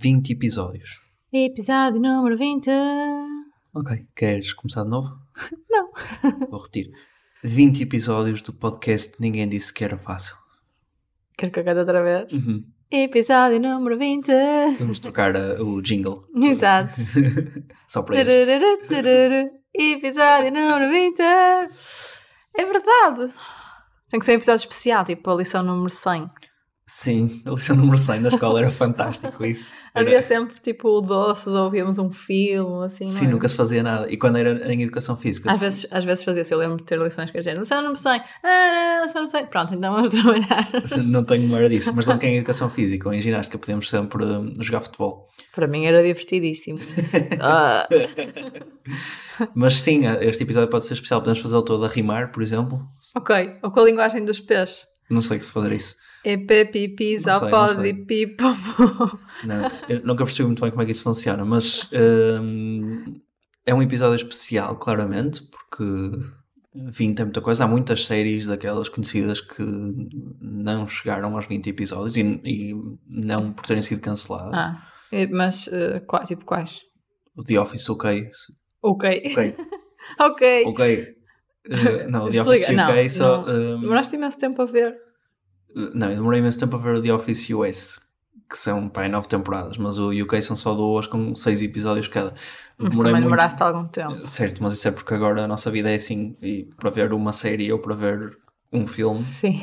20 episódios. Episódio número 20. Ok, queres começar de novo? Não. Vou repetir. 20 episódios do podcast Ninguém Disse Que Era Fácil. Quero que eu cante outra vez? Uhum. Episódio número 20. Vamos trocar uh, o jingle. Exato. Só para este. Episódio número 20. É verdade. Tem que ser um episódio especial, tipo a lição número 100. Sim, a lição número 100 da escola era fantástico isso. Era- Havia sempre tipo doces ou ouvíamos um filme, assim. Sim, é? nunca se fazia nada. E quando era em educação física? Às vezes, às vezes fazia-se, eu lembro de ter lições que a gente, lição número 100, ah, lição número 100, pronto, então vamos trabalhar. Assim, Não tenho memória disso, mas não que em educação física ou em ginástica podemos sempre uh, jogar futebol. Para mim era divertidíssimo. Ah, Mas sim, uh, este episódio pode ser especial. Podemos fazê-lo todo a rimar, por exemplo. ok, ou com a linguagem dos pés. Não sei fazer isso. EP, pipi, Não sei, não eu nunca percebi muito bem como é que isso funciona, mas hum, é um episódio especial, claramente, porque enfim, tem muita coisa. Há muitas séries daquelas conhecidas que não chegaram aos 20 episódios e, e não por terem sido canceladas. Ah, eh, mas uh, quais, tipo quais? O The Office, ok. Ok. Ok. ok. ok. Uh, não, o The Office UK não, só. não. hum, Demoraste imenso tempo a ver. Não, eu demorei imenso tempo a ver o The Office US, que são pá, nove temporadas, mas o UK são só duas com seis episódios cada. Mas Demorei também muito- demoraste algum tempo. Certo, mas isso é porque agora a nossa vida é assim, e para ver uma série ou para ver um filme Sim.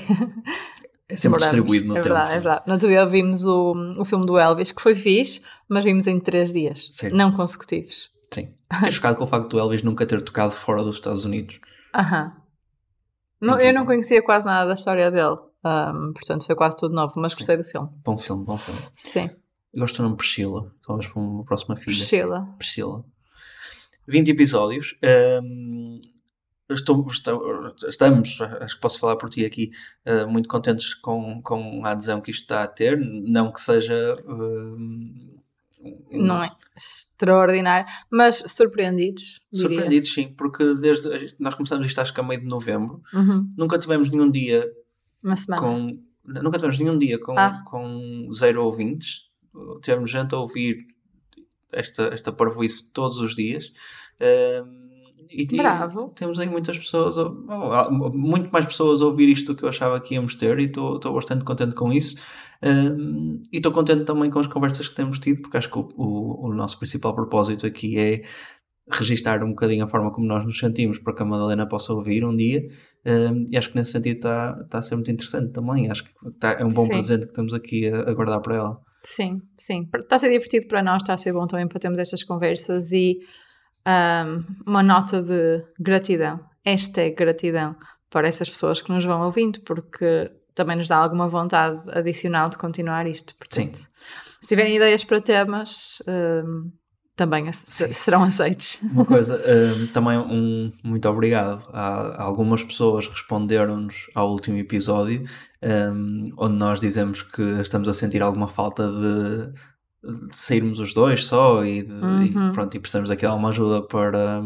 é sempre Demoramos. distribuído no é tempo. verdade, é verdade. No outro dia vimos o, o filme do Elvis, que foi fixe, mas vimos em três dias. Certo. Não consecutivos. Sim. Fiquei chocado com o facto do Elvis nunca ter tocado fora dos Estados Unidos. Aham. Não, eu não conhecia quase nada da história dele. Ahm, portanto, foi quase tudo novo, mas gostei do filme. Bom filme, bom filme. Sim. Eu gosto do nome Priscila, talvez para uma próxima filha. Priscila. Priscila. 20 episódios. hum, estou, estou- estamos, acho que posso falar por ti aqui, uh, muito contentes com, com a adesão que isto está a ter. Não que seja. hum, Não é extraordinário, mas surpreendidos. diria. Surpreendidos, sim, porque desde nós começamos isto acho que a meio de novembro, Uhum. nunca tivemos nenhum dia Uma semana. com. Nunca tivemos nenhum dia com, Ah. com zero ouvintes. Tivemos gente a ouvir esta, esta parvoíce todos os dias. E Bravo. temos aí muitas pessoas, muito mais pessoas a ouvir isto do que eu achava que íamos ter e estou bastante contente com isso. Hum, e estou contente também com as conversas que temos tido, porque acho que o, o- o nosso principal propósito aqui é registar um bocadinho a forma como nós nos sentimos para que a Madalena possa ouvir um dia. E acho que nesse sentido está está a ser muito interessante também. Acho que está- é um bom Sim. presente que estamos aqui a, a guardar para ela. Sim, sim. Está a ser divertido para nós, está a ser bom também para termos estas conversas e ahm, uma nota de gratidão, hashtag gratidão para essas pessoas que nos vão ouvindo, porque também nos dá alguma vontade adicional de continuar isto. Portanto, se tiverem ideias para temas, ahm, também serão aceitos. Uma coisa, hum, também um muito obrigado. Há, algumas pessoas responderam-nos ao último episódio, hum, onde nós dizemos que estamos a sentir alguma falta de, de sairmos os dois só e, de- Uhum. e pronto, e precisamos aqui de alguma ajuda para,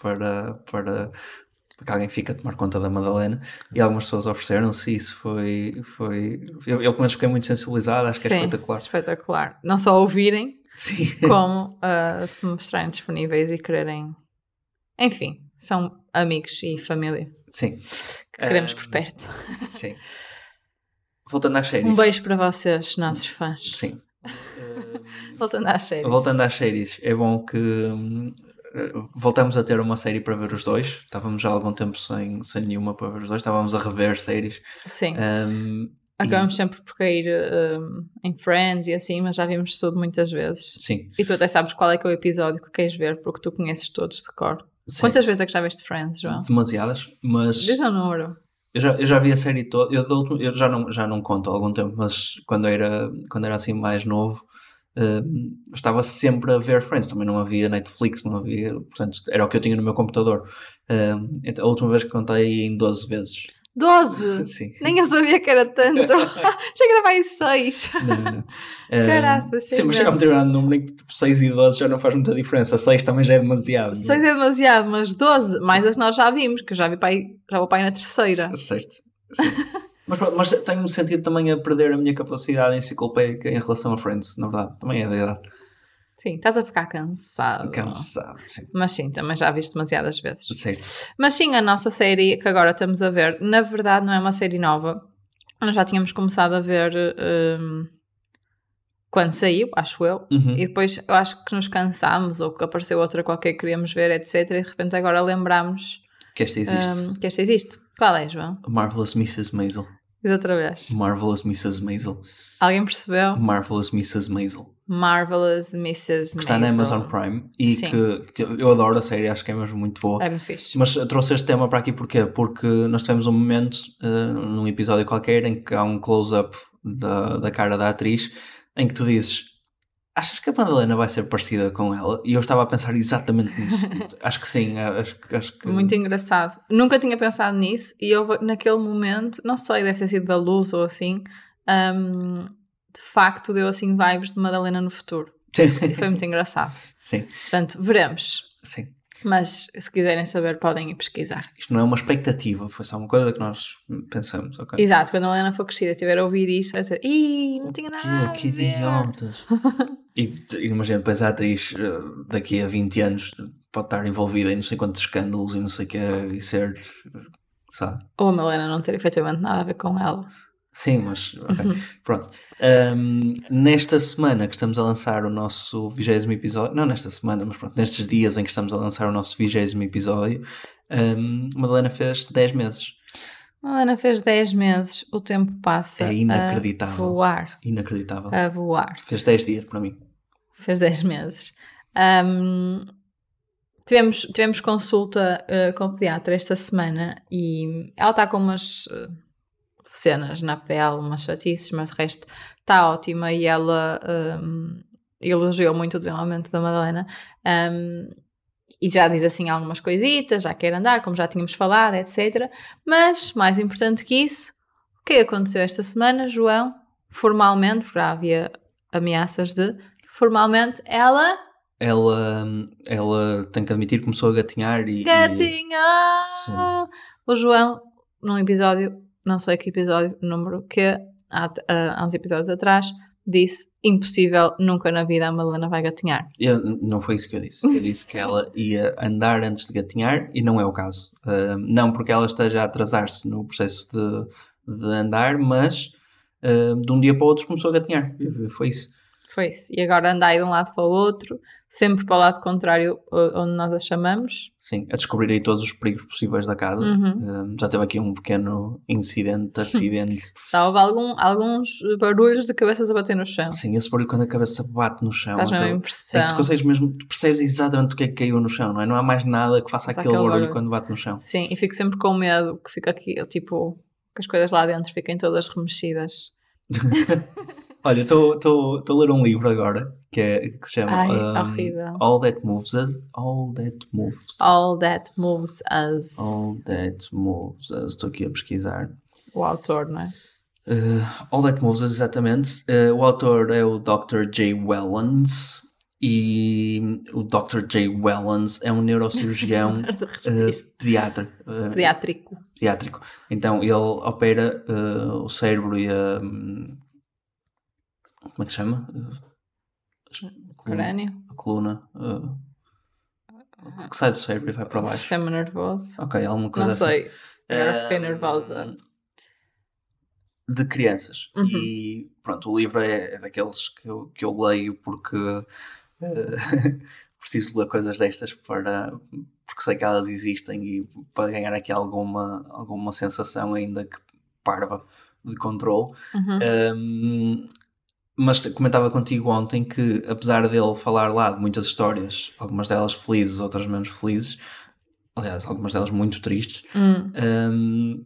para, para, que alguém fique a tomar conta da Madalena. E algumas pessoas ofereceram-se isso foi. foi eu, eu, pelo menos, fiquei muito sensibilizado, acho que é Sim, espetacular. espetacular. Não só ouvirem, Sim. como ah, se mostrarem disponíveis e quererem. Enfim, são amigos e família Sim. que queremos Ah, por perto. Sim. Voltando às séries. Um beijo para vocês, nossos fãs. Sim. Voltando às séries. Voltando às séries, é bom que eh, voltamos a ter uma série para ver os dois. Estávamos já há algum tempo sem, sem nenhuma para ver os dois. Estávamos a rever séries. Sim. Hum, Acabamos sempre por cair um, em Friends e assim, mas já vimos tudo muitas vezes. sim. E tu até sabes qual é que é o episódio que queres ver, porque tu conheces todos de cor. sim. Quantas vezes é que já viste Friends, João? Demasiadas, mas Diz o número. eu já, eu já vi a série toda. Eu, última- eu já, não, já não conto há algum tempo, mas quando era, quando era assim mais novo, hum, estava sempre a ver Friends. Também não havia Netflix, não havia. Portanto, era o que eu tinha no meu computador. Hum, então, a última vez que contei em 12 vezes. 12! Sim. Nem eu sabia que era tanto. Gravar em 6. Não, não. Caraca, Um, isso é Sim, mas chega a um determinado número em que tipo, 6 e 12 já não faz muita diferença. 6 também já é demasiado. 6 é demasiado, mas 12, mais as que nós já vimos, que eu já vi aí, já vou aí na terceira. Certo. Mas, mas tenho-me sentido também a perder a minha capacidade enciclopédica em relação a Friends, na verdade. Também é da idade. Sim, estás a ficar cansado. Cansado, sim. Mas sim, também já viste demasiadas vezes. Certo. Mas sim, a nossa série que agora estamos a ver, na verdade não é uma série nova. Nós já tínhamos começado a ver hum, quando saiu, acho eu. Uhum. E depois eu acho que nos cansámos ou que apareceu outra qualquer que queríamos ver, etc. E de repente agora lembramos Que esta existe. hum, que esta existe. Qual é, João? Marvelous Mrs. Maisel. Diz outra vez. Marvelous Mrs. Maisel. Alguém percebeu? Marvelous Mrs. Maisel. Marvelous Mrs. Que está na. Amazon Prime e que, que eu adoro a série, acho que é mesmo muito boa. É bem fixe. Mas trouxe este tema para aqui porquê? Porque nós tivemos um momento eh, num episódio qualquer em que há um close-up da, da cara da atriz em que tu dizes achas que a Madalena vai ser parecida com ela? E eu estava a pensar exatamente nisso. acho que sim, acho, que- acho que Muito engraçado. Nunca tinha pensado nisso e eu naquele momento, não sei, deve ter sido da luz ou assim, hum, de facto deu assim vibes de Madalena no futuro. E foi muito engraçado. sim, Portanto, veremos. sim. Mas se quiserem saber, podem ir pesquisar. Isto não é uma expectativa, foi só uma coisa que nós pensamos, ok? Exato, quando a Helena for crescida, tiver a ouvir isto, vai dizer: Ih, não tinha nada. Que, que a ver." idiotas. e e imagina, depois a atriz eh, daqui a 20 anos pode estar envolvida em não sei quantos escândalos e não sei o que e ser, sabe? Ou a Helena não ter efetivamente nada a ver com ela. Sim, mas ok. pronto. Ahm, nesta semana que estamos a lançar o nosso vigésimo episódio, não nesta semana, mas pronto, nestes dias em que estamos a lançar o nosso vigésimo episódio, ahm, Madalena fez 10 meses. A Helena fez 10 meses, o tempo passa É inacreditável. a voar. Inacreditável. A voar. Fez 10 dias para mim. fez 10 meses. Ahm, tivemos, tivemos consulta eh, com o pediatra esta semana e ela está com umas eh, cenas na pele, umas chatices, mas de resto está ótima e ela ahm, elogiou muito o desenvolvimento da Madalena. Ahm, e já diz assim algumas coisitas, já quer andar, como já tínhamos falado, etc. Mas, mais importante que isso, o que aconteceu esta semana, João? Formalmente, porque já havia ameaças de formalmente ela Ela, ela tem que admitir que começou a gatinhar e. e- gatinha Sim. o João num episódio não sei que episódio número que há, há uns episódios atrás disse impossível nunca na vida a Madalena vai gatinhar Eu- não foi isso que eu disse. Eu disse que ela ia andar antes de gatinhar e não é o caso. Ah, não porque ela esteja a atrasar-se no processo de, de andar, mas ah, de um dia para o outro começou a gatinhar. Foi isso. Foi isso e agora anda aí de um lado para o outro sempre para o lado contrário onde nós a chamamos Sim, a descobrir aí todos os perigos possíveis da casa. Uhum. Ah, já teve aqui um pequeno incidente, acidente. já houve algum, alguns barulhos de cabeças a bater no chão Sim, esse barulho quando a cabeça bate no chão. faz mesmo aquele- impressão É tu consegues mesmo, tu percebes exatamente o que é que caiu no chão, não é? Não há mais nada que faça Faz aquele aquele barulho barulho. quando bate no chão. Sim, e fico sempre com medo que fica aqui, tipo, que as coisas lá dentro fiquem todas remexidas. Olha, estou a ler um livro agora que, é, que se chama Ai, um. All That Moves Us. All That Moves. All That Moves Us. All That Moves Us. Estou aqui a pesquisar. O autor, não é? Uh, All That Moves Us, exatamente. Uh, o autor é o Dr. Jay Wellens. E o Dr. Jay Wellens é um neurocirurgião uh, pediatra. uh, Pediátrico. pediátrico. Então ele opera uh, o cérebro e a. hum, como é que se chama? A coluna- Crânio. A coluna. uh, o que sai do cérebro e vai para baixo. Sistema nervoso. Ok, alguma coisa Não assim. sei. Agora fiquei Uh, nervosa. De crianças. Uhum. E pronto, o livro é, é daqueles que eu, que eu leio porque uh, preciso ler coisas destas para. porque sei que elas existem e para ganhar aqui alguma, alguma sensação ainda que parva de controle. Uhum. Um, mas comentava contigo ontem que, apesar dele falar lá de muitas histórias, algumas delas felizes, outras menos felizes, aliás, algumas delas muito tristes, Hum. um,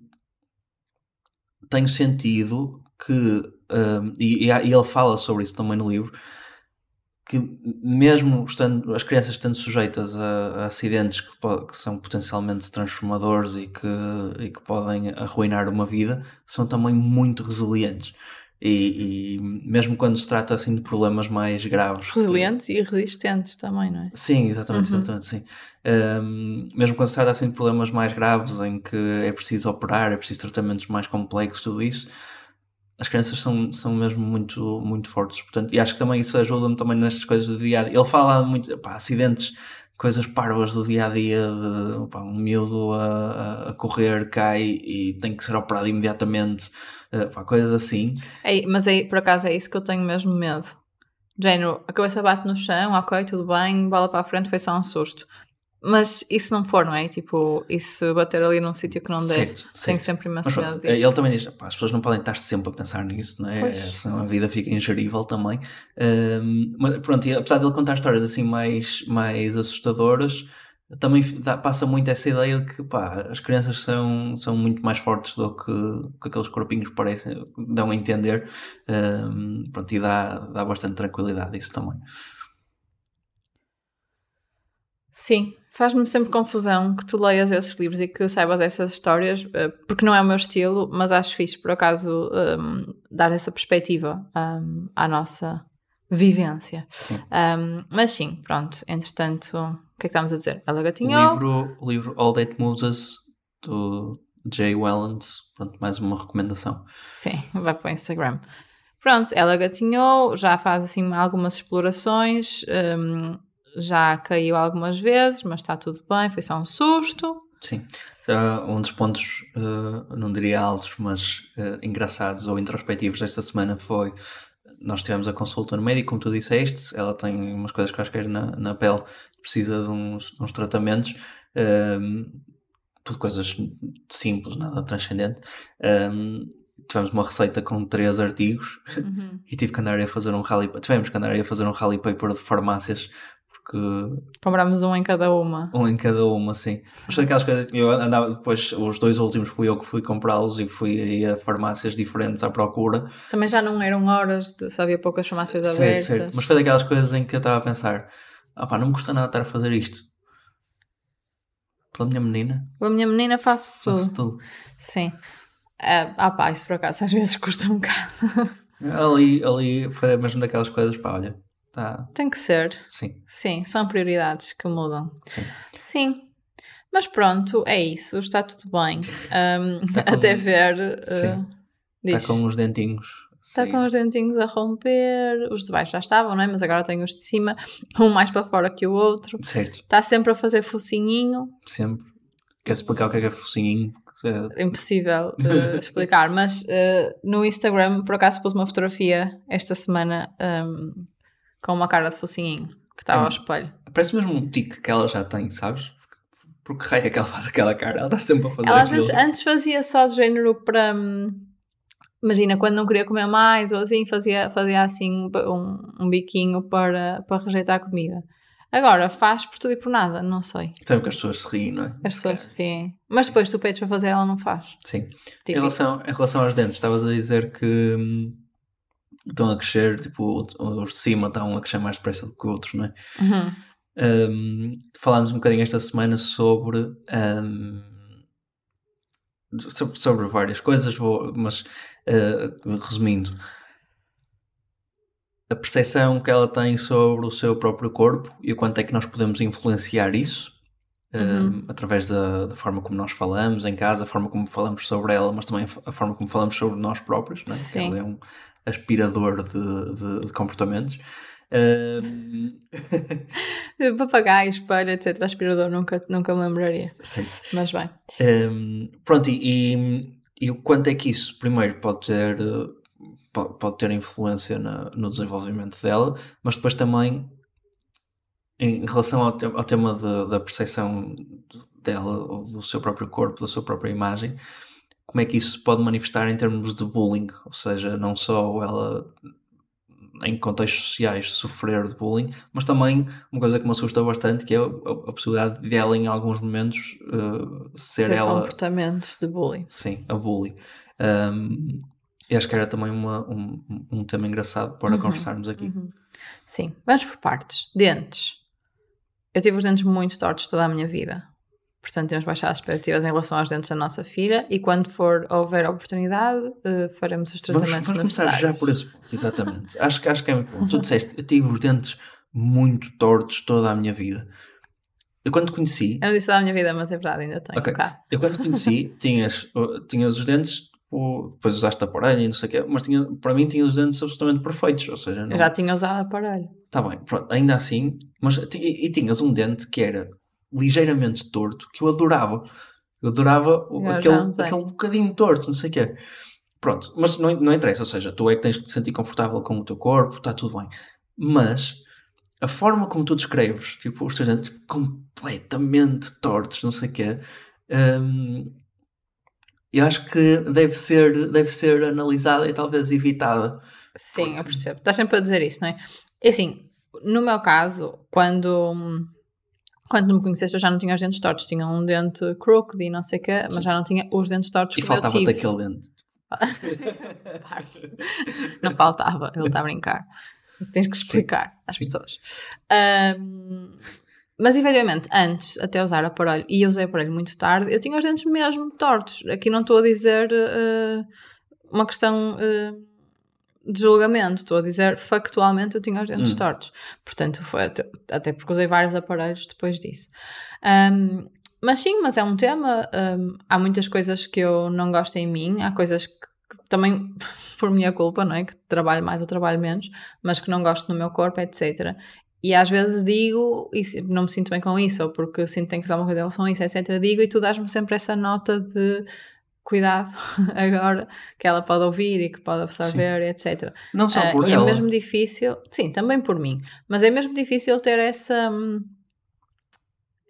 tenho sentido que, um, e, e ele fala sobre isso também no livro, que mesmo estando, as crianças estando sujeitas a, a acidentes que, que são potencialmente transformadores e que, e que podem arruinar uma vida, são também muito resilientes. E, e mesmo quando se trata assim de problemas mais graves. que- Resilientes e resistentes também, não é? Sim, exatamente, Uhum. exatamente, sim. Um, mesmo quando se trata assim de problemas mais graves em que é preciso operar, é preciso tratamentos mais complexos, tudo isso, as crianças são, são mesmo muito, muito fortes. Portanto, e acho que também isso ajuda-me também nestas coisas do dia a dia. Ele fala muito, pá, acidentes, coisas parvas do dia a dia, de pá, um miúdo a- a correr, cai e tem que ser operado imediatamente, eh, pá, coisas assim. É, mas aí, por acaso, é isso que eu tenho mesmo medo. Género, a cabeça bate no chão, ok, tudo bem, bola para a frente, foi só um susto. Mas se não for, não é? Tipo, e se bater ali num sítio que não der? Certo, Tenho sempre Mas imenso pronto, medo disso. ele também diz, pá, as pessoas não podem estar sempre a pensar nisso, não é? Pois. Senão a vida fica ingerível também. Ahm, mas pronto, e apesar de ele contar histórias assim mais, mais assustadoras, também passa muito essa ideia de que pá, as crianças são, são muito mais fortes do que, que aqueles corpinhos parecem, dão a entender. Ahm, pronto, e dá, dá bastante tranquilidade isso também. Sim, faz-me sempre confusão que tu leias esses livros e que saibas essas histórias, eh, porque não é o meu estilo, mas acho fixe, por acaso, um, dar essa perspectiva um, à nossa vivência. Sim. Um, mas sim, pronto, entretanto, o que é que estamos a dizer? Ela O gatinhou. livro, o livro All That Moves Us, do Jay Wellens, pronto, mais uma recomendação. Sim, vai para o Instagram. Pronto, ela gatinhou, já faz assim algumas explorações, hum, já caiu algumas vezes, mas está tudo bem, foi só um susto. Sim. Uh, um dos pontos, uh, não diria altos, mas uh, engraçados ou introspectivos desta semana foi nós tivemos a consulta no médico, como tu disseste, ela tem umas coisas quaisquer na, na pele, precisa de uns, de uns tratamentos, um, tudo coisas simples, nada transcendente. Um, tivemos uma receita com três artigos Uhum. e tive que andar a fazer um rally, tivemos que andar a fazer um rally paper de farmácias porque Compramos um em cada uma. um em cada uma, assim. Mas foi aquelas coisas. Eu andava depois, os dois últimos fui eu que fui comprá-los e fui a farmácias diferentes à procura. Também já não eram horas, só havia poucas farmácias Certo, abertas. certo. Mas foi daquelas coisas em que eu estava a pensar: ah pá, não me custa nada estar a fazer isto. Pela minha menina, Com a minha menina faço tudo. faço tudo. Sim. Ah, ah pá, isso por acaso às vezes custa um bocado. Ali, ali foi mesmo daquelas coisas, pá, olha, tá, Tem que ser. sim, Sim, são prioridades que mudam. sim. Sim. Mas pronto, é isso, está tudo bem. Um, Tá com- Até ver. uh, diz. Está com os dentinhos. Está sim. com os dentinhos a romper, os de baixo já estavam, não é? Mas agora tem os de cima, um mais para fora que o outro. Certo, Está sempre a fazer focinhinho, sempre. Queres explicar o que é que é focinhinho? Porque, eh, impossível uh, explicar, mas uh, no Instagram por acaso pus uma fotografia esta semana um, com uma cara de focinhinho que estava Hum. ao espelho. Parece mesmo um tique que ela já tem, sabes? Porque raio é que ela faz aquela cara? Ela está sempre a fazer Ela às vezes antes fazia só de género para. hum, Imagina, quando não queria comer mais ou assim, fazia, fazia assim um, um biquinho para, para rejeitar a comida. Agora faz por tudo e por nada, não sei. Também porque as pessoas se riem, não é? As pessoas riem. Mas depois tu pedes para fazer, ela não faz. Sim. Em relação, em relação aos dentes, estavas a dizer que hum, estão a crescer, tipo, os de cima estão a crescer mais depressa do que outros, não é? Uhum. Hum, falámos um bocadinho esta semana sobre, hum, sobre, sobre várias coisas, vou, mas eh, resumindo, a percepção que ela tem sobre o seu próprio corpo e o quanto é que nós podemos influenciar isso. Uhum. hum, através da, da forma como nós falamos em casa, a forma como falamos sobre ela, mas também a forma como falamos sobre nós próprios, não é? Sim. Ela é um aspirador de, de- de comportamentos. Hum, Papagaio, espelho, etc. Aspirador, nunca, nunca me lembraria. certo. Mas bem. Um, pronto, e, e, o quanto é que isso, primeiro, pode ter, po- pode ter influência na- no desenvolvimento dela, mas depois também em relação ao, te- ao tema da- da percepção dela, ou do seu próprio corpo, da sua própria imagem, como é que isso se pode manifestar em termos de bullying, ou seja, não só ela em contextos sociais sofrer de bullying, mas também uma coisa que me assusta bastante que é a, a possibilidade de ela em alguns momentos eh, ser Ter ela comportamentos de bullying. sim, a bully. Um, e acho que era também uma- um, um tema engraçado para Uhum, conversarmos aqui. Uhum. Sim, vamos por partes. Dentes. Eu tive os dentes muito tortos toda a minha vida. Portanto, temos baixado as expectativas em relação aos dentes da nossa filha e quando for houver oportunidade, uh, faremos os tratamentos vamos, vamos necessários. começar já por esse ponto, exatamente. acho, que- acho que é muito bom. Tu disseste, eu tive os dentes muito tortos toda a minha vida. Eu quando te conheci, Eu não disse toda a minha vida, mas é verdade, ainda tenho Ok. cá. eu quando te conheci, tinhas, tinhas os dentes, depois usaste aparelho e não sei o quê, mas tinha, para mim tinhas os dentes absolutamente perfeitos, ou seja, não, Eu já tinha usado aparelho. Está bem, pronto, ainda assim, mas e, e tinhas um dente que era ligeiramente torto, que eu adorava. Eu adorava Eu aquele, aquele bocadinho torto, não sei o quê. Pronto, mas não, não interessa, ou seja, tu é que tens que te sentir confortável com o teu corpo, está tudo bem. Mas a forma como tu descreves, tipo, os teus dentes completamente tortos, não sei o quê, hum, eu acho que deve ser, deve ser analisada e talvez evitada. Sim, eu percebo. Estás sempre a dizer isso, não é? É assim, no meu caso, quando, quando me conheceste, eu já não tinha os dentes tortos. Tinha um dente crooked e não sei o quê, mas Sim. já não tinha os dentes tortos E que eu faltava-te aquele dente. Não faltava, ele está a brincar. Tens que explicar às sim. pessoas. Ahm, mas efetivamente, antes, até usar aparelho, e eu usei aparelho muito tarde, eu tinha os dentes mesmo tortos. Aqui não estou a dizer eh, uma questão eh, de julgamento, estou a dizer factualmente eu tinha os dentes Hum. tortos. Portanto, foi até, até porque usei vários aparelhos depois disso. Ahm, mas sim, mas é um tema. ahm, há muitas coisas que eu não gosto em mim, há coisas que, que também por minha culpa, não é? Que trabalho mais ou trabalho menos, mas que não gosto no meu corpo, etc. E às vezes digo, e não me sinto bem com isso, ou porque sinto que tenho que fazer uma coisa em relação a isso, etc. Digo, e tu dás-me sempre essa nota de cuidado agora, que ela pode ouvir e que pode absorver, etc. Não só Ah, por e ela. é mesmo difícil, sim, também por mim, mas é mesmo difícil ter essa hum,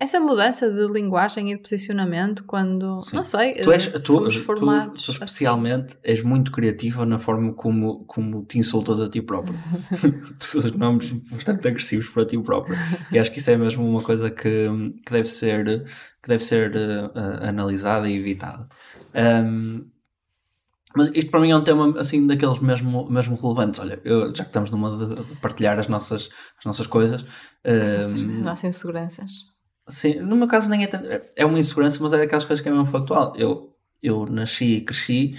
essa mudança de linguagem e de posicionamento quando, Sim. não sei, Tu, és, tu, fomos tu- formados tu assim. especialmente és muito criativa na forma como, como te insultas a ti próprio. tu usas nomes bastante agressivos para ti próprio. E acho que isso é mesmo uma coisa que, que deve ser, que deve ser eh, analisada e evitada. Ahm, mas isto para mim é um tema assim daqueles mesmo, mesmo relevantes. Olha, eu, já que estamos numa de de partilhar as nossas, as nossas coisas, As nossas- ahm, as nossas inseguranças. Sim, no meu caso nem é tanto. É uma insegurança, mas é daquelas coisas que é mesmo factual. Eu, eu nasci e cresci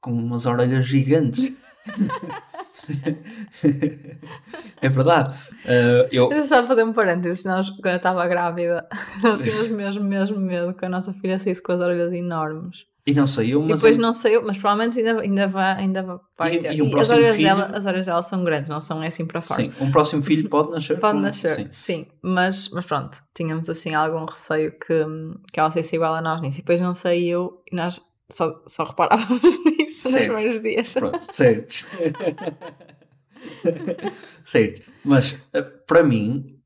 com umas orelhas gigantes. é verdade. Uh, eu, Deixa só fazer um parênteses. Nós, quando eu estava grávida, nós tínhamos mesmo, mesmo medo que a nossa filha saísse com as orelhas enormes. E não saiu, E mas. depois eu- não saiu, mas provavelmente ainda, ainda, vai, ainda vai E- ter. e o as, próximo orelhas filho- dela, as orelhas dela são grandes, não são assim para fora. Sim, um próximo filho pode nascer. Pode com- nascer, Sim. sim. Mas, mas pronto, tínhamos assim algum receio que, que ela saísse igual a nós nisso. E depois não saiu e nós só, só reparávamos nisso Certo. nos primeiros dias. Pronto, certo. certo. Mas eh, para mim,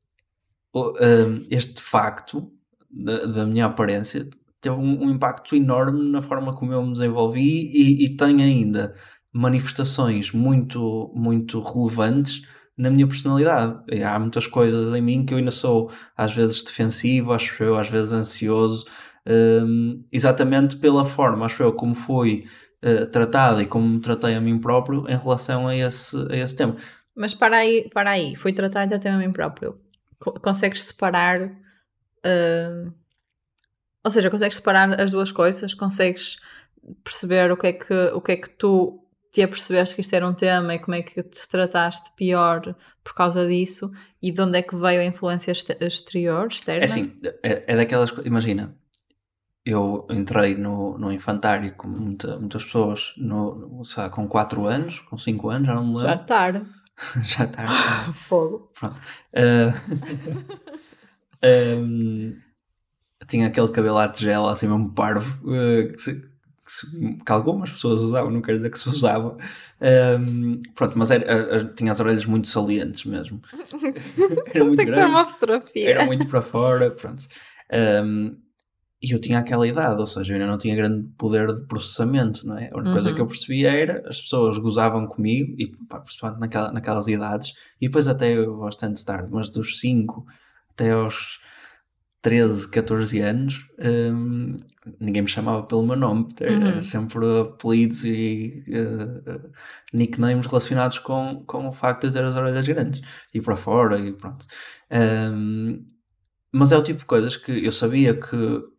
eh, este facto da, da minha aparência teve um, um impacto enorme na forma como eu me desenvolvi e, e tem ainda manifestações muito, muito relevantes na minha personalidade. E há muitas coisas em mim que eu ainda sou às vezes defensivo, acho eu, às vezes ansioso, eh, exatamente pela forma, acho eu, como fui eh, tratada e como me tratei a mim próprio em relação a esse, a esse tema. Mas para aí, para aí, fui tratar até a mim próprio. Co- Consegues separar. hum, ou seja, consegues separar as duas coisas, consegues perceber o que é que, o que, é que tu te apercebeste que isto era um tema e como é que te trataste pior por causa disso e de onde é que veio a influência exterior, externa. É assim, é, é daquelas coisas. Imagina, eu entrei no, no infantário como muita- muitas pessoas no, lá, com 4 anos, com 5 anos, já não me Já lembro. tarde. já está. Fogo. Pronto. Ah, ahm, tinha aquele cabelo à tigela, assim mesmo parvo, ah, que, se- que algumas pessoas usavam, não quero dizer que se usava. Ahm, pronto, mas era- era- tinha as orelhas muito salientes mesmo. Era muito grande. uma fotografia. era muito para fora, pronto. Um, e eu tinha aquela idade, ou seja, eu ainda não tinha grande poder de processamento, não é? A única coisa Uhum. que eu percebia era as pessoas gozavam comigo, e pá, principalmente naquela, naquelas idades, e depois até bastante tarde, mas dos 5 até aos 13, 14 anos, um, ninguém me chamava pelo meu nome, era Uhum. sempre apelidos e uh, nicknames relacionados com, com o facto de ter as orelhas grandes e para fora e pronto. Um, mas é o tipo de coisas que eu sabia que,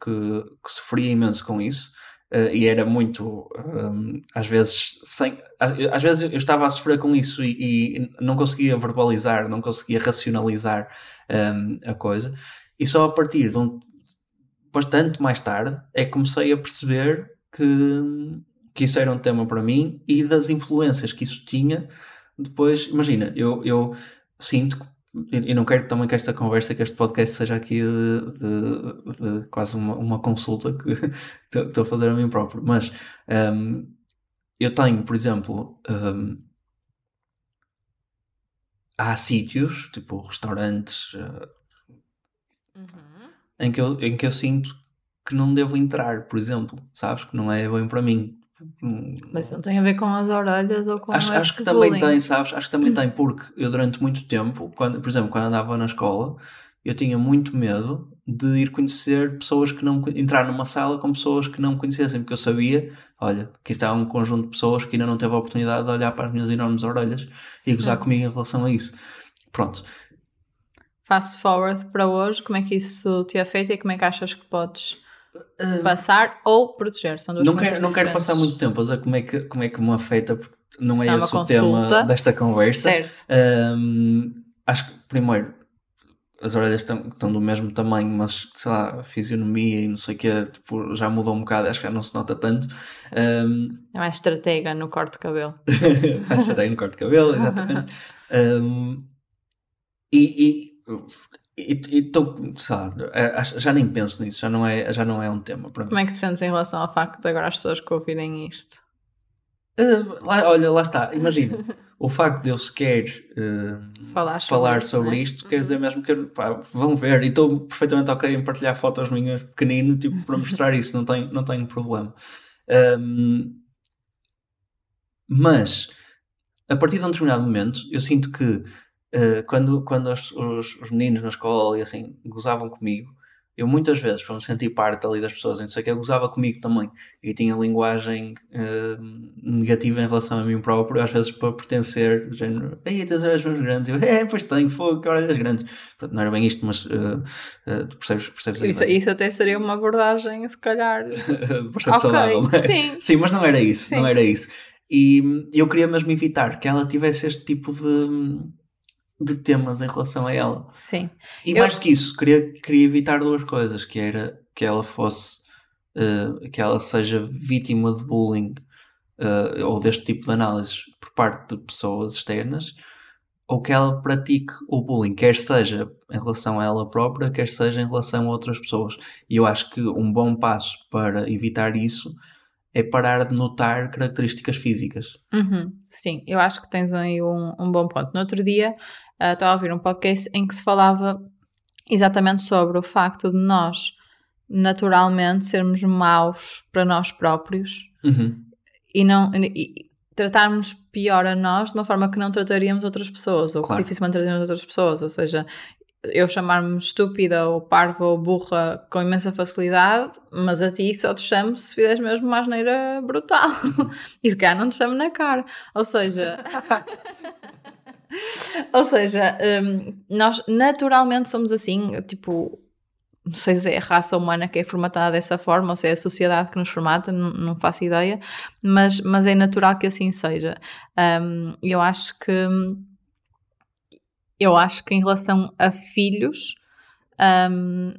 que, que sofria imenso com isso uh, e era muito, um, às vezes, sem, às vezes eu estava a sofrer com isso e, e não conseguia verbalizar, não conseguia racionalizar um, a coisa. E só a partir de um, bastante mais tarde é que comecei a perceber que, que isso era um tema para mim e das influências que isso tinha. Depois, imagina, eu, eu sinto que e não quero também que esta conversa, que este podcast seja aqui de, de, de quase uma, uma, consulta que estou a fazer a mim próprio, mas um, eu tenho, por exemplo, um, há sítios, tipo restaurantes, uh, uhum. em, que eu, em que eu sinto que não devo entrar, por exemplo, sabes? Que não é bem para mim. Mas não tem a ver com as orelhas ou com acho, acho que também tem, sabes? Acho que também tem, porque eu durante muito tempo, quando, por exemplo, quando andava na escola, eu tinha muito medo de ir conhecer pessoas que não entrar numa sala com pessoas que não me conhecessem, porque eu sabia, olha, que está um conjunto de pessoas que ainda não teve a oportunidade de olhar para as minhas enormes orelhas e gozar uhum. comigo em relação a isso. Pronto. Fast forward para hoje, como é que isso te afeta e como é que achas que podes Uh, passar ou proteger. São duas não quero, não quero passar muito tempo a dizer como é que, como é que me afeta, porque não é esse o tema desta conversa. Certo. Um, acho que, primeiro, as orelhas estão, estão do mesmo tamanho, mas sei lá, a fisionomia e não sei o que tipo, já mudou um bocado, acho que já não se nota tanto. Um, é mais estratega no corte de cabelo. mais estratega no corte de cabelo, exatamente. um, e, e e estou, sabe, é, já nem penso nisso, já não é, já não é um tema para mim. Como é que te sentes em relação ao facto de agora as pessoas que ouvirem isto? Uh, lá, olha, lá está, imagina, o facto de eu sequer uh, falar sobre, falar sobre é? isto, quer dizer uhum. mesmo que pá, vão ver, e estou perfeitamente ok em partilhar fotos minhas pequenino, tipo, para mostrar isso, não tenho, não tenho problema. Um, mas, a partir de um determinado momento, eu sinto que uh, quando, quando os, os, os, meninos na escola e assim gozavam comigo, eu muitas vezes, para me sentir parte ali das pessoas, não sei que, eu gozava comigo também e tinha linguagem uh, negativa em relação a mim próprio, às vezes para pertencer, do género, ei, tens olhos mais grandes, eu, é, pois tenho, fogo, que olhas grandes. Pronto, não era bem isto, mas uh, uh, tu percebes, percebes isso, isso até seria uma abordagem, se calhar, bastante okay, saudável. É? Sim. Sim, mas não era isso, Sim. não era isso. E eu queria mesmo evitar que ela tivesse este tipo de de temas em relação a ela. Sim. E eu... mais do que isso, queria, queria evitar duas coisas, que era que ela fosse, uh, que ela seja vítima de bullying uh, ou deste tipo de análises por parte de pessoas externas, ou que ela pratique o bullying, quer seja em relação a ela própria, quer seja em relação a outras pessoas. E eu acho que um bom passo para evitar isso é parar de notar características físicas. Uhum, sim, eu acho que tens aí um, um bom ponto. No outro dia uh, estava a ouvir um podcast em que se falava exatamente sobre o facto de nós naturalmente sermos maus para nós próprios uhum. e não e, tratarmos pior a nós de uma forma que não trataríamos outras pessoas ou claro. que dificilmente trataríamos outras pessoas, ou seja, eu chamar-me estúpida ou parva ou burra com imensa facilidade, mas a ti só te chamo se fizeres mesmo uma asneira brutal. e se calhar não te chamo na cara. Ou seja. ou seja, um, nós naturalmente somos assim, tipo. Não sei se é a raça humana que é formatada dessa forma ou se é a sociedade que nos formata, não, não faço ideia, mas, mas é natural que assim seja. Um, eu acho que eu acho que em relação a filhos, um,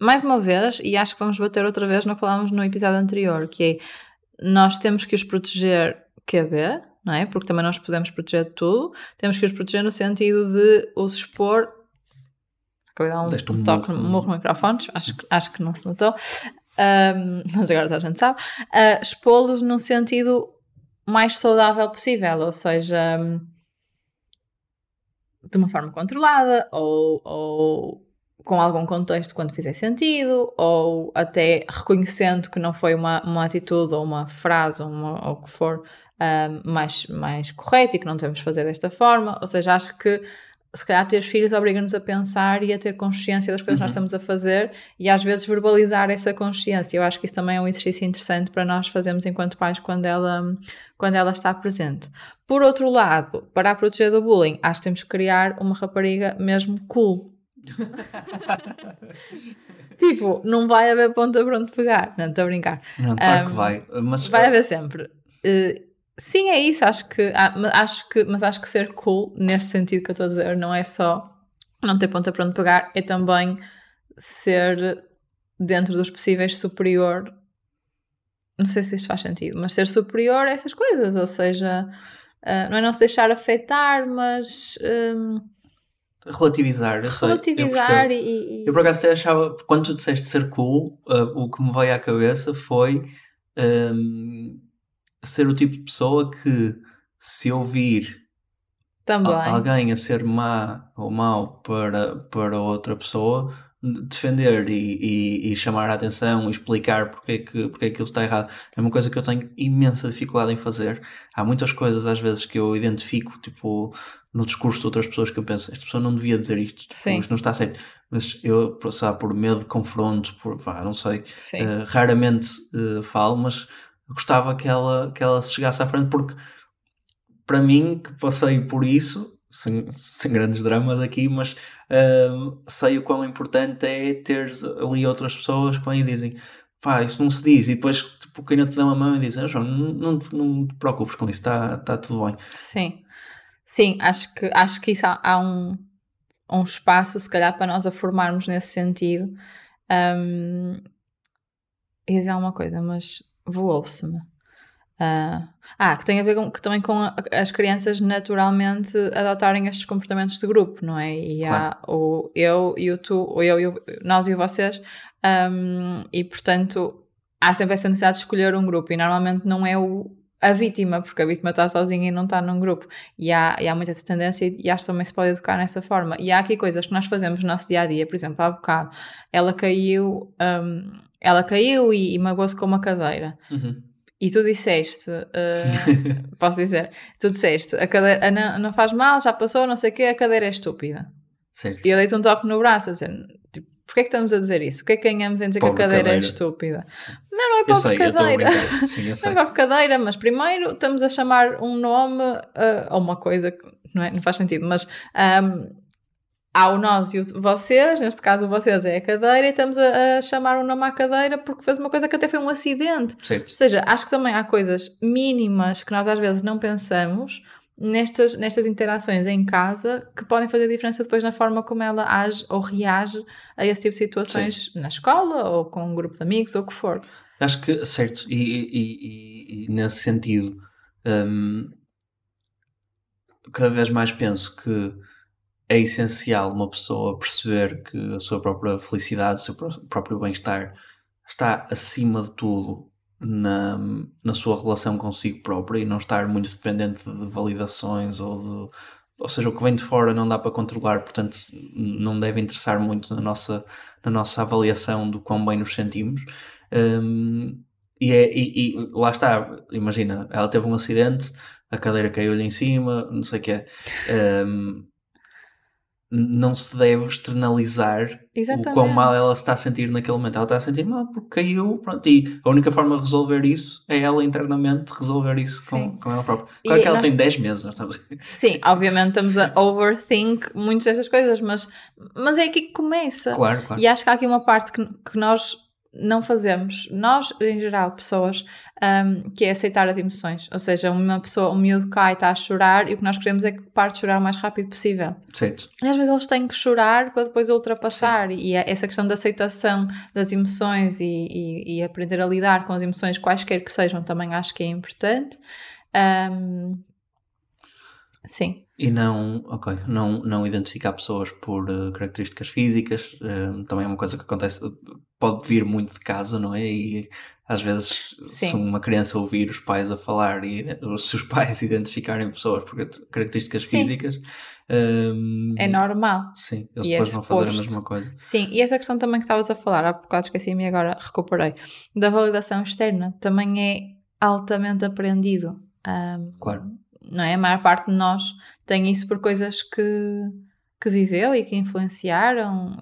mais uma vez, e acho que vamos bater outra vez no que falámos no episódio anterior, que é nós temos que os proteger QB, não é? Porque também nós podemos proteger de tudo, temos que os proteger no sentido de os expor. Acabei de dar um, um toque no morro no microfone, acho, acho que não se notou, um, mas agora toda a gente sabe. Uh, Expô-los num sentido mais saudável possível, ou seja. De uma forma controlada ou, ou com algum contexto quando fizer sentido, ou até reconhecendo que não foi uma, uma atitude ou uma frase ou, uma, ou o que for um, mais, mais correto e que não devemos fazer desta forma. Ou seja, acho que se calhar ter filhos obriga-nos a pensar e a ter consciência das coisas uhum. que nós uhum. estamos a fazer e às vezes verbalizar essa consciência. Eu acho que isso também é um exercício interessante para nós fazermos enquanto pais quando ela, quando ela está presente. Por outro lado, para a proteger do bullying, acho que temos que criar uma rapariga mesmo cool. tipo, não vai haver ponta para onde pegar. Não, estou a brincar. Não, claro Um, que vai. Mas Vai haver sempre. Uh, sim, é isso. Acho que, ah, acho que, mas acho que ser cool, neste sentido que eu estou a dizer, não é só não ter ponta para onde pegar, é também ser dentro dos possíveis superior. Não sei se isto faz sentido, mas ser superior a essas coisas, ou seja, ah, não é não se deixar afetar, mas hum, relativizar, eu sei. eu relativizar e, e- Eu por acaso até achava, quando tu disseste ser cool, uh, o que me veio à cabeça foi um, ser o tipo de pessoa que se ouvir também. alguém a ser má ou mau para, para outra pessoa, defender e, e, e chamar a atenção e explicar porque é, que, porque é que aquilo está errado é uma coisa que eu tenho imensa dificuldade em fazer. Há muitas coisas às vezes que eu identifico, tipo, no discurso de outras pessoas que eu penso, esta pessoa não devia dizer isto, Sim. isto não está certo. Mas eu, sabe, por medo de confronto, por, pá, não sei, eh, raramente eh, falo, mas gostava que ela, que ela se chegasse à frente, porque para mim, que passei por isso, sem, sem grandes dramas aqui, mas ahm, sei o quão importante é teres ali outras pessoas que vêm e dizem pá, isso não se diz, e depois tipo, quem não te dá uma mão e diz, ah, João, não, não, não te preocupes com isso, está tá tudo bem. Sim, sim, acho que, acho que isso há, há um, um espaço, se calhar, para nós a formarmos nesse sentido. Um, ia dizer alguma coisa, mas voou-se-me. Ah, ah, que tem a ver com, que também com a- as crianças naturalmente adotarem estes comportamentos de grupo, não é? E há o eu e o tu, o eu e o, nós e o vocês, um, e portanto há sempre essa necessidade de escolher um grupo, e normalmente não é o, a vítima, porque a vítima está sozinha e não está num grupo. E há, e há muita essa tendência e acho que também se pode educar nessa forma. E há aqui coisas que nós fazemos no nosso dia a dia, por exemplo, há bocado ela caiu, um, ela caiu e, e magoou-se com uma cadeira. Uhum. E tu disseste, uh, posso dizer, tu disseste, a cadeira não, não faz mal, já passou, não sei o quê, a cadeira é estúpida. Certo. E eu dei-te um toque no braço a dizer, tipo, porquê é que estamos a dizer isso? O que é que ganhamos em dizer que Pobre a cadeira, cadeira. é estúpida? Sim. Não, não é pobre sei, cadeira. Sim, Não é pobre cadeira, mas primeiro estamos a chamar um nome uh, a uma coisa que não, é, não faz sentido, mas um, há o nós e o vocês, neste caso o vocês é a cadeira, e estamos a, a chamar um nome à cadeira porque fez uma coisa que até foi um acidente. Certo. Ou seja, acho que também há coisas mínimas que nós às vezes não pensamos nestas, nestas interações em casa que podem fazer diferença depois na forma como ela age ou reage a esse tipo de situações na escola ou com um grupo de amigos ou o que for. Acho que, certo, e, e- e- e nesse sentido, hum, cada vez mais penso que é essencial uma pessoa perceber que a sua própria felicidade, o seu pró- próprio bem-estar está acima de tudo na, na sua relação consigo própria e não estar muito dependente de validações ou de. Ou seja, o que vem de fora não dá para controlar, portanto, não deve interessar muito na nossa, na nossa avaliação do quão bem nos sentimos. Hum, e, é, e, e lá está, imagina, ela teve um acidente, a cadeira caiu-lhe em cima, não sei o que é. Não se deve externalizar o Exatamente. quão mal ela se está a sentir naquele momento. Ela está a sentir mal porque caiu, pronto, e a única forma de resolver isso é ela internamente resolver isso com, com ela própria. E Claro que ela tem 10 meses, nós estamos... Sim, obviamente estamos a overthink muitas destas coisas, mas, mas é aqui que começa. Claro, claro. E acho que há aqui uma parte que, que nós não fazemos, nós, em geral, pessoas, um, que é aceitar as emoções. Ou seja, uma pessoa, um miúdo cai, está a chorar e o que nós queremos é que pare de chorar o mais rápido possível. Certo. E às vezes eles têm que chorar para depois ultrapassar. E é essa questão da aceitação das emoções e, e, e aprender a lidar com as emoções, quaisquer que sejam, também acho que é importante. Um, sim, E não, ok, não, não identificar pessoas por eh, características físicas, eh, também é uma coisa que acontece, pode vir muito de casa, não é? E às vezes, Sim. se uma criança ouvir os pais a falar e os seus pais identificarem pessoas por características Sim. físicas, ehm, é normal. sim, eles E é depois vão fazer a mesma coisa. Sim, e essa questão também que estavas a falar, há bocado esqueci-me e agora recuperei, da validação externa, também é altamente aprendido. Um, Claro. Não é? A maior parte de nós tem isso por coisas que, que viveu e que influenciaram.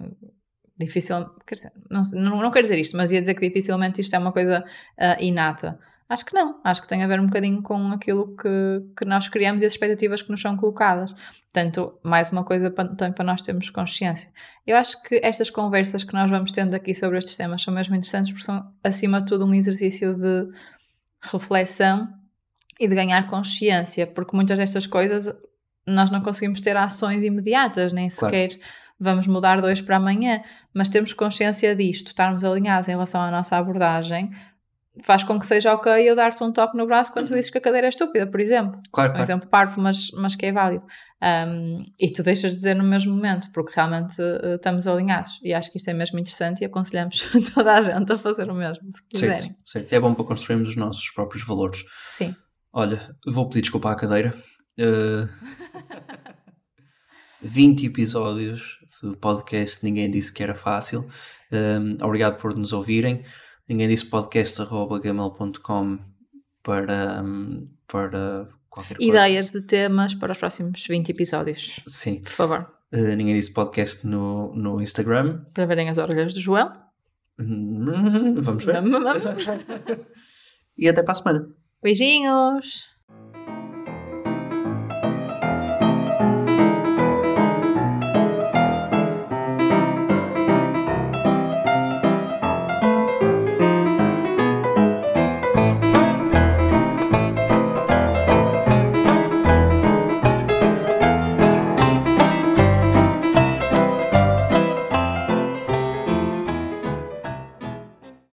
Difícil, quer dizer, não, não, não quero dizer isto, mas ia dizer que dificilmente isto é uma coisa ah, inata. Acho que não. Acho que tem a ver um bocadinho com aquilo que, que nós criamos e as expectativas que nos são colocadas. Portanto, mais uma coisa para, também para nós termos consciência. Eu acho que estas conversas que nós vamos tendo aqui sobre estes temas são mesmo interessantes porque são, acima de tudo, um exercício de reflexão e de ganhar consciência, porque muitas destas coisas nós não conseguimos ter ações imediatas, nem sequer claro. Vamos mudar dois para amanhã, mas termos consciência disto, estarmos alinhados em relação à nossa abordagem, faz com que seja ok eu dar-te um toque no braço quando tu dizes que a cadeira é estúpida, por exemplo. Claro, um claro. exemplo parvo, mas, mas que é válido. Um, e tu deixas de dizer no mesmo momento, porque realmente uh, estamos alinhados. E acho que isto é mesmo interessante e aconselhamos toda a gente a fazer o mesmo, se quiserem. Certo, certo. É bom para construirmos os nossos próprios valores. Sim. Olha, vou pedir desculpa à cadeira. Uh, 20 episódios do podcast Ninguém Disse Que Era Fácil. Um, obrigado por nos ouvirem. Ninguém disse podcast.gmail.com para, um, para qualquer coisa. Ideias de temas para os próximos 20 episódios. Sim. Por favor. Uh, ninguém disse podcast no, no Instagram. Para verem as orelhas do João. Hum, vamos ver. e até para a semana. Beijinhos!